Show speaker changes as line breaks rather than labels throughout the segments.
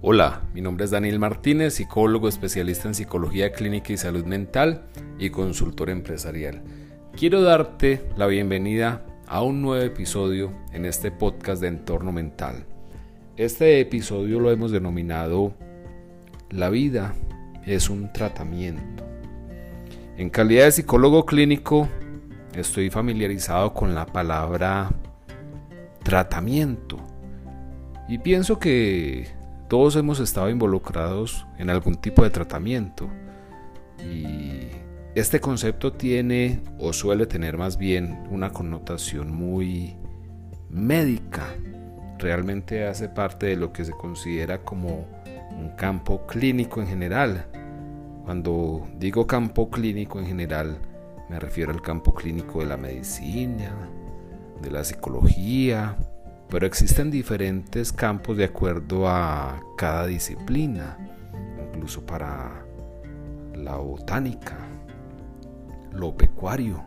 Hola, mi nombre es Daniel Martínez, psicólogo especialista en psicología clínica y salud mental y consultor empresarial. Quiero darte la bienvenida a un nuevo episodio en este podcast de entorno mental. Este episodio lo hemos denominado La vida es un tratamiento. En calidad de psicólogo clínico estoy familiarizado con la palabra tratamiento y pienso que todos hemos estado involucrados en algún tipo de tratamiento y este concepto tiene o suele tener más bien una connotación muy médica. Realmente hace parte de lo que se considera como un campo clínico en general. Cuando digo campo clínico en general, me refiero al campo clínico de la medicina, de la psicología, pero existen diferentes campos de acuerdo a cada disciplina, incluso para la botánica, lo pecuario,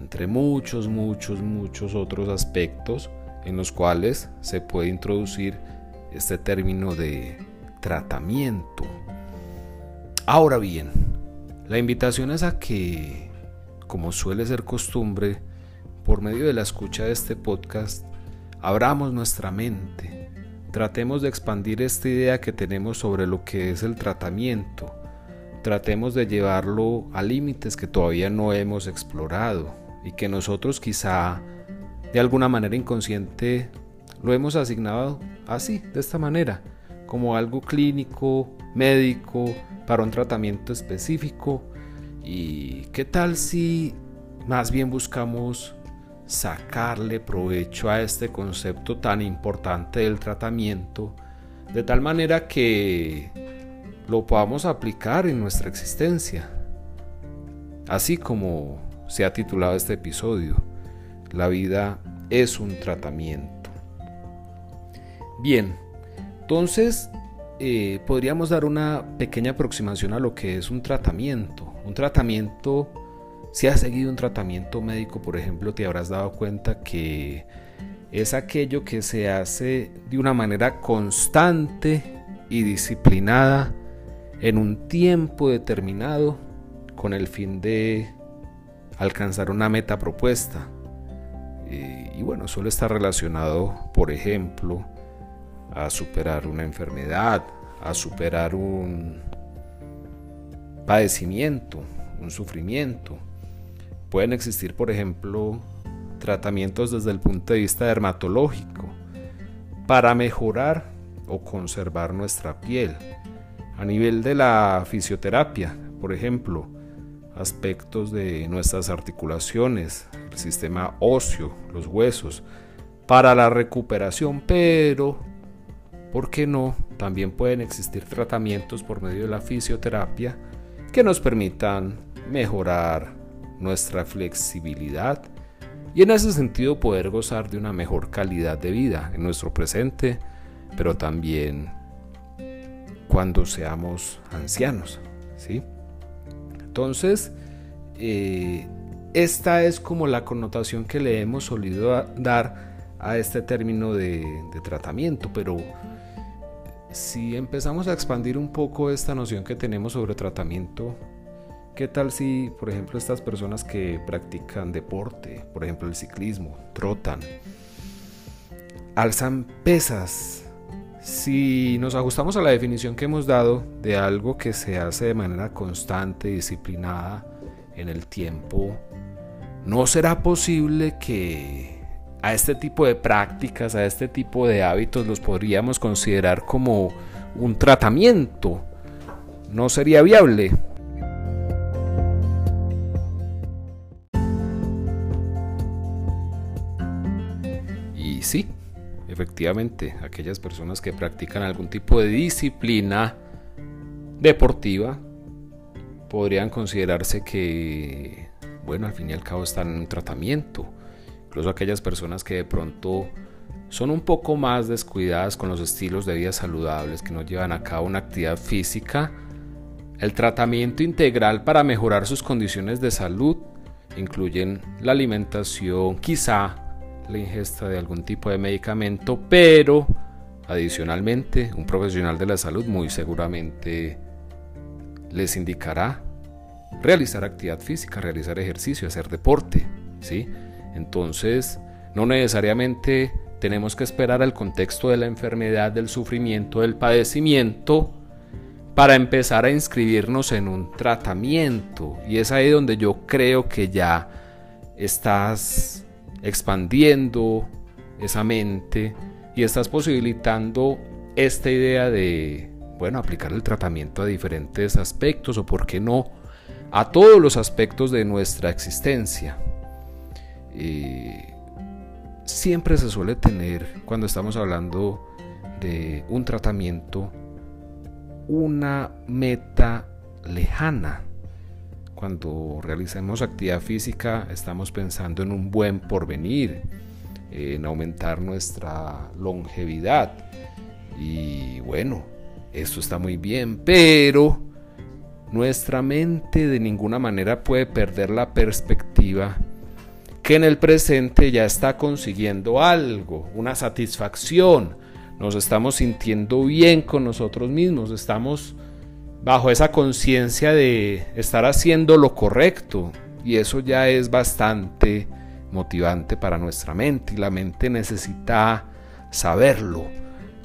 entre muchos, muchos, muchos otros aspectos en los cuales se puede introducir este término de tratamiento. Ahora bien, la invitación es a que, como suele ser costumbre, por medio de la escucha de este podcast, abramos nuestra mente, tratemos de expandir esta idea que tenemos sobre lo que es el tratamiento, tratemos de llevarlo a límites que todavía no hemos explorado y que nosotros quizá de alguna manera inconsciente lo hemos asignado así, de esta manera, como algo clínico, médico, para un tratamiento específico. ¿Y qué tal si más bien buscamos sacarle provecho a este concepto tan importante del tratamiento, de tal manera que lo podamos aplicar en nuestra existencia. Así como se ha titulado este episodio, la vida es un tratamiento. Bien, entonces eh, podríamos dar una pequeña aproximación a lo que es un tratamiento. Un tratamiento si has seguido un tratamiento médico, por ejemplo, te habrás dado cuenta que es aquello que se hace de una manera constante y disciplinada en un tiempo determinado con el fin de alcanzar una meta propuesta. Y, bueno, suele estar relacionado, por ejemplo, a superar una enfermedad, a superar un padecimiento, un sufrimiento. Pueden existir, por ejemplo, tratamientos desde el punto de vista dermatológico para mejorar o conservar nuestra piel. A nivel de la fisioterapia, por ejemplo, aspectos de nuestras articulaciones, el sistema óseo, los huesos, para la recuperación, pero, ¿por qué no? También pueden existir tratamientos por medio de la fisioterapia que nos permitan mejorar nuestra flexibilidad y en ese sentido poder gozar de una mejor calidad de vida en nuestro presente, pero también cuando seamos ancianos. ¿sí? Entonces, eh, esta es como la connotación que le hemos solido dar a este término de, de tratamiento, pero si empezamos a expandir un poco esta noción que tenemos sobre tratamiento, ¿Qué tal si, por ejemplo, estas personas que practican deporte, por ejemplo el ciclismo, trotan, alzan pesas? Si nos ajustamos a la definición que hemos dado de algo que se hace de manera constante, disciplinada en el tiempo, ¿no será posible que a este tipo de prácticas, a este tipo de hábitos los podríamos considerar como un tratamiento? ¿No sería viable? Efectivamente, aquellas personas que practican algún tipo de disciplina deportiva podrían considerarse que, bueno, al fin y al cabo están en un tratamiento. Incluso aquellas personas que de pronto son un poco más descuidadas con los estilos de vida saludables, que no llevan a cabo una actividad física, el tratamiento integral para mejorar sus condiciones de salud incluyen la alimentación, quizá la ingesta de algún tipo de medicamento, pero Adicionalmente, un profesional de la salud muy seguramente les indicará realizar actividad física, realizar ejercicio, hacer deporte, ¿sí? Entonces, no necesariamente tenemos que esperar al contexto de la enfermedad, del sufrimiento, del padecimiento para empezar a inscribirnos en un tratamiento. Y es ahí donde yo creo que ya estás expandiendo esa mente y estás posibilitando esta idea de, bueno, aplicar el tratamiento a diferentes aspectos o, por qué no, a todos los aspectos de nuestra existencia. siempre se suele tener, cuando estamos hablando de un tratamiento, una meta lejana. Cuando realicemos actividad física estamos pensando en un buen porvenir, en aumentar nuestra longevidad. Y bueno, eso está muy bien, pero nuestra mente de ninguna manera puede perder la perspectiva que en el presente ya está consiguiendo algo, una satisfacción, nos estamos sintiendo bien con nosotros mismos, estamos bajo esa conciencia de estar haciendo lo correcto y eso ya es bastante motivante para nuestra mente y la mente necesita saberlo,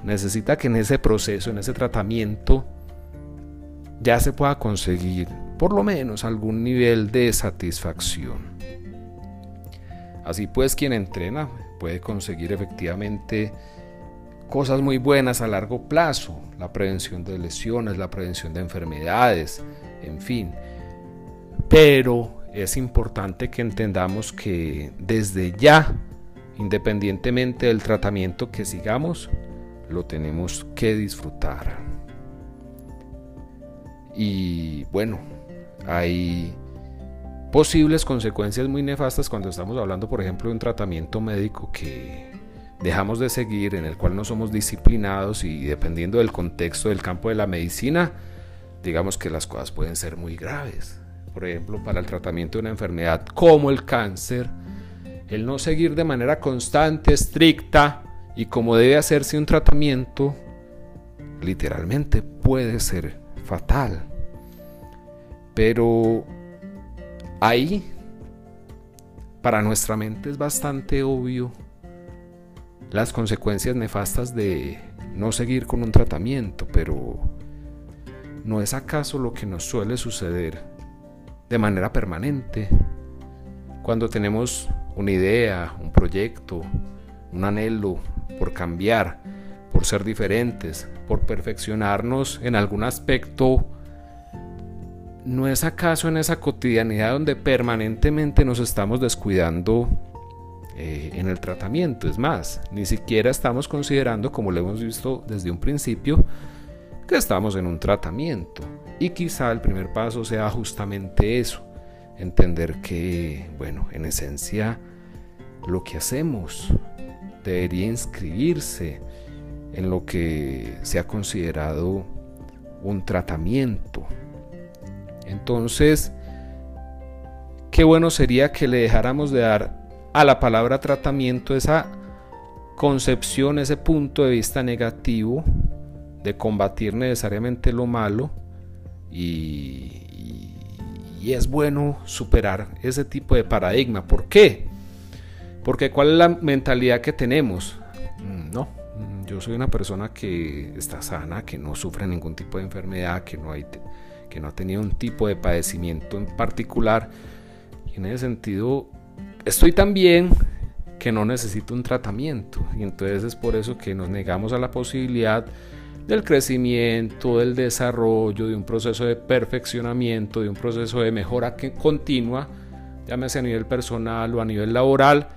necesita que en ese proceso, en ese tratamiento, ya se pueda conseguir por lo menos algún nivel de satisfacción. Así pues, quien entrena puede conseguir efectivamente cosas muy buenas a largo plazo, la prevención de lesiones, la prevención de enfermedades, en fin. Pero es importante que entendamos que desde ya, independientemente del tratamiento que sigamos, lo tenemos que disfrutar. Y bueno, hay posibles consecuencias muy nefastas cuando estamos hablando, por ejemplo, de un tratamiento médico que dejamos de seguir, en el cual no somos disciplinados y dependiendo del contexto del campo de la medicina, digamos que las cosas pueden ser muy graves. Por ejemplo, para el tratamiento de una enfermedad como el cáncer, el no seguir de manera constante, estricta y como debe hacerse un tratamiento, literalmente puede ser fatal. Pero ahí, para nuestra mente es bastante obvio las consecuencias nefastas de no seguir con un tratamiento, pero ¿no es acaso lo que nos suele suceder de manera permanente cuando tenemos una idea, un proyecto, un anhelo por cambiar, por ser diferentes, por perfeccionarnos en algún aspecto? ¿No es acaso en esa cotidianidad donde permanentemente nos estamos descuidando eh, en el tratamiento. Es más, ni siquiera estamos considerando, como lo hemos visto desde un principio, que estamos en un tratamiento. Y quizá el primer paso sea justamente eso, entender que, bueno, en esencia, lo que hacemos debería inscribirse en lo que se ha considerado un tratamiento. Entonces, qué bueno sería que le dejáramos de dar a la palabra tratamiento esa concepción, ese punto de vista negativo de combatir necesariamente lo malo y, es bueno superar ese tipo de paradigma. ¿Por qué? Porque ¿cuál es la mentalidad que tenemos? Mm, no, mm, yo soy una persona que está sana, que no sufre ningún tipo de enfermedad, que no, hay, que no ha tenido un tipo de padecimiento en particular. En ese sentido estoy tan bien que no necesito un tratamiento. Y entonces es por eso que nos negamos a la posibilidad del crecimiento, del desarrollo, de un proceso de perfeccionamiento, de un proceso de mejora que continua, llámese a nivel personal o a nivel laboral,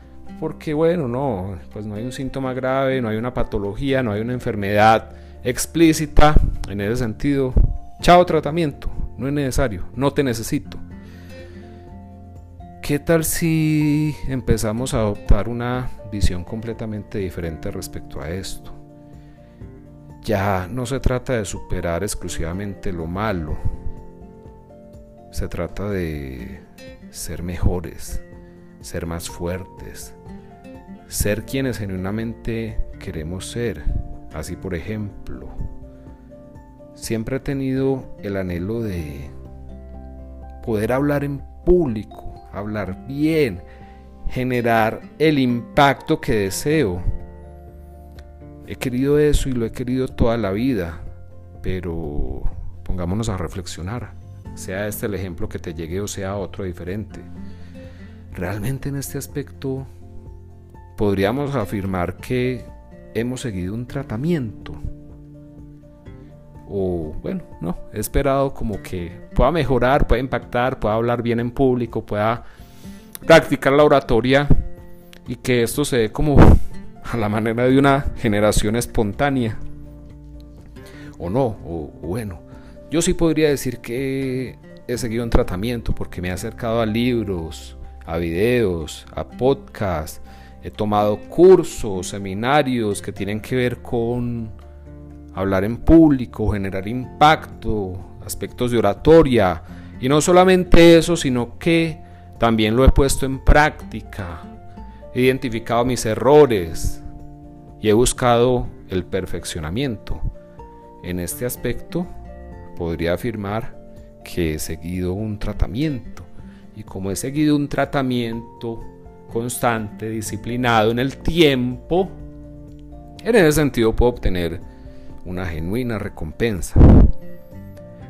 porque bueno, no, pues no hay un síntoma grave, no hay una patología, no hay una enfermedad explícita, en ese sentido, chao tratamiento, no es necesario, no te necesito. ¿Qué tal si empezamos a adoptar una visión completamente diferente respecto a esto? Ya no se trata de superar exclusivamente lo malo, se trata de ser mejores, ser más fuertes, ser quienes genuinamente queremos ser, Así por ejemplo, siempre he tenido el anhelo de poder hablar en público, hablar bien, generar el impacto que deseo. He querido eso y lo he querido toda la vida, pero pongámonos a reflexionar, sea este el ejemplo que te llegue o sea otro diferente. Realmente en este aspecto podríamos afirmar que hemos seguido un tratamiento. O bueno, no, he esperado como que pueda mejorar, pueda impactar, pueda hablar bien en público, pueda practicar la oratoria y que esto se dé como a la manera de una generación espontánea. O no, o bueno, yo sí podría decir que he seguido un tratamiento porque me he acercado a libros, a videos, a podcasts, He tomado cursos, seminarios que tienen que ver con hablar en público, generar impacto, aspectos de oratoria. Y no solamente eso, sino que también lo he puesto en práctica. He identificado mis errores y he buscado el perfeccionamiento. En este aspecto podría afirmar que he seguido un tratamiento. Y como he seguido un tratamiento, constante, disciplinado en el tiempo, en ese sentido puedo obtener una genuina recompensa.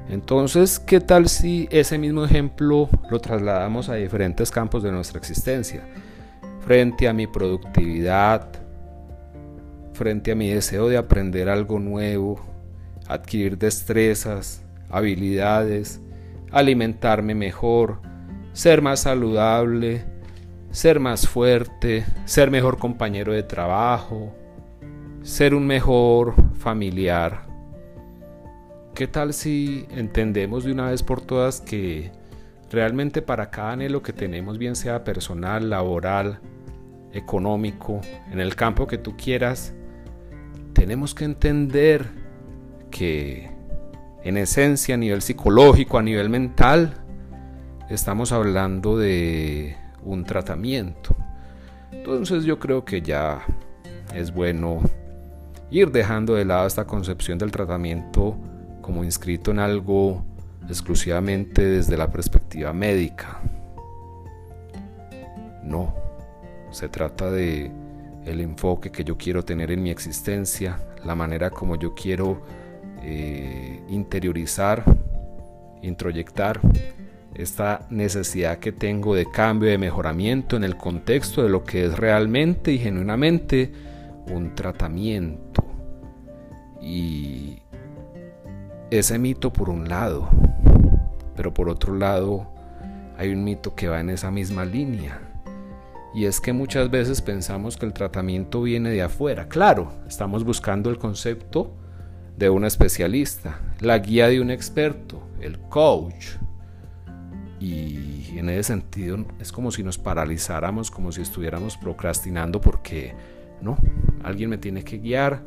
Entonces, ¿qué tal si ese mismo ejemplo lo trasladamos a diferentes campos de nuestra existencia? Frente a mi productividad, frente a mi deseo de aprender algo nuevo, adquirir destrezas, habilidades, alimentarme mejor, ser más saludable, ser más fuerte, ser mejor compañero de trabajo, ser un mejor familiar. ¿Qué tal si entendemos de una vez por todas que realmente para cada anhelo que tenemos, bien sea personal, laboral, económico, en el campo que tú quieras, tenemos que entender que en esencia a nivel psicológico, a nivel mental, estamos hablando de un tratamiento. Entonces yo creo que ya es bueno ir dejando de lado esta concepción del tratamiento como inscrito en algo exclusivamente desde la perspectiva médica. No, se trata de el enfoque que yo quiero tener en mi existencia, la manera como yo quiero eh, interiorizar, introyectar esta necesidad que tengo de cambio, de mejoramiento en el contexto de lo que es realmente y genuinamente un tratamiento. Y ese mito por un lado, pero por otro lado hay un mito que va en esa misma línea. Y es que muchas veces pensamos que el tratamiento viene de afuera. Claro, estamos buscando el concepto de un especialista, la guía de un experto, el coach, y en ese sentido es como si nos paralizáramos, como si estuviéramos procrastinando porque no, alguien me tiene que guiar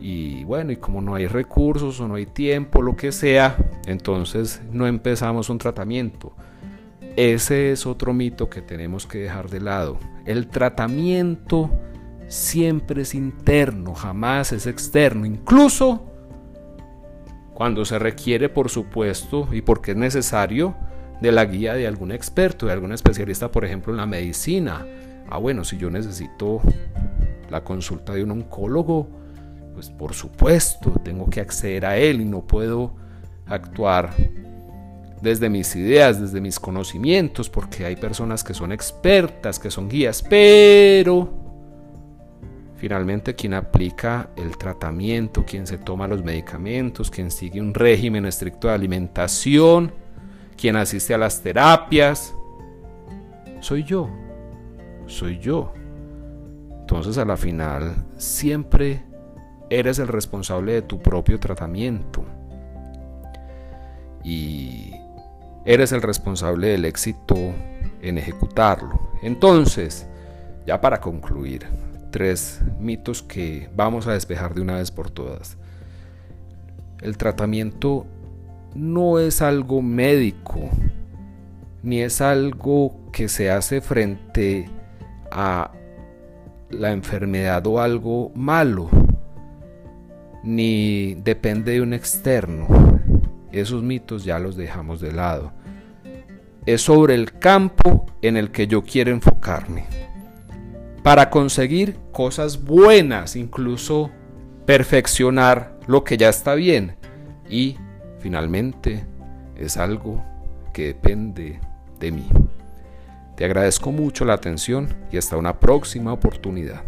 y bueno, y como no hay recursos o no hay tiempo, lo que sea, entonces no empezamos un tratamiento. Ese es otro mito que tenemos que dejar de lado. El tratamiento siempre es interno, jamás es externo, incluso cuando se requiere, por supuesto, y porque es necesario, de la guía de algún experto, de algún especialista, por ejemplo, en la medicina. Ah, bueno, si yo necesito la consulta de un oncólogo, pues por supuesto, tengo que acceder a él y no puedo actuar desde mis ideas, desde mis conocimientos, porque hay personas que son expertas, que son guías, pero finalmente quien aplica el tratamiento, quien se toma los medicamentos, quien sigue un régimen estricto de alimentación, quien asiste a las terapias, soy yo, soy yo. Entonces a la final siempre eres el responsable de tu propio tratamiento y eres el responsable del éxito en ejecutarlo. Entonces, ya para concluir, tres mitos que vamos a despejar de una vez por todas. El tratamiento no es algo médico, ni es algo que se hace frente a la enfermedad o algo malo. ni depende de un externo. Esos mitos ya los dejamos de lado. Es sobre el campo en el que yo quiero enfocarme. Para conseguir cosas buenas, incluso perfeccionar lo que ya está bien. Y finalmente es algo que depende de mí. Te agradezco mucho la atención y hasta una próxima oportunidad.